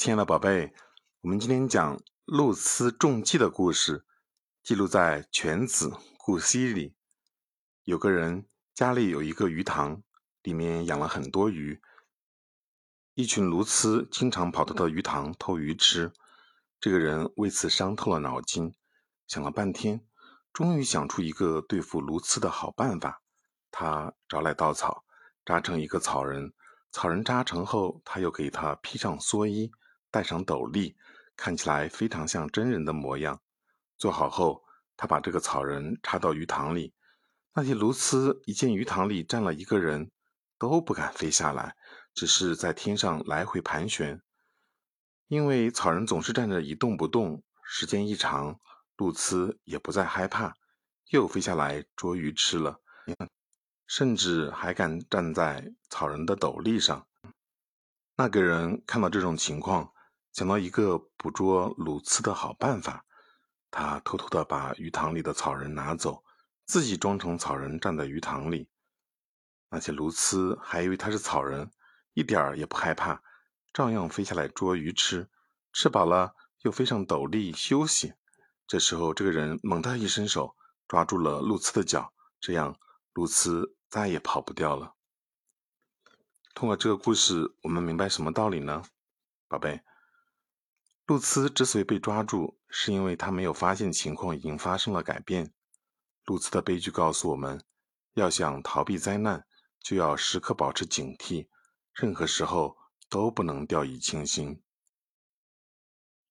亲爱的宝贝，我们今天讲露丝中计的故事，记录在《犬子故溪》里。有个人家里有一个鱼塘，里面养了很多鱼。一群鸬鹚经常跑到的鱼塘偷鱼吃。这个人为此伤透了脑筋，想了半天，终于想出一个对付鸬鹚的好办法。他找来稻草，扎成一个草人。草人扎成后，他又给他披上蓑衣。戴上斗笠，看起来非常像真人的模样。做好后，他把这个草人插到鱼塘里。那些鸬鹚一见鱼塘里站了一个人，都不敢飞下来，只是在天上来回盘旋。因为草人总是站着一动不动，时间一长，鸬鹚也不再害怕，又飞下来捉鱼吃了，甚至还敢站在草人的斗笠上。那个人看到这种情况。想到一个捕捉鸬鹚的好办法，他偷偷的把鱼塘里的草人拿走，自己装成草人站在鱼塘里。那些鸬鹚还以为他是草人，一点儿也不害怕，照样飞下来捉鱼吃。吃饱了又飞上斗笠休息。这时候，这个人猛地一伸手，抓住了鸬鹚的脚，这样鸬鹚再也跑不掉了。通过这个故事，我们明白什么道理呢，宝贝？露丝之所以被抓住，是因为他没有发现情况已经发生了改变。露丝的悲剧告诉我们，要想逃避灾难，就要时刻保持警惕，任何时候都不能掉以轻心。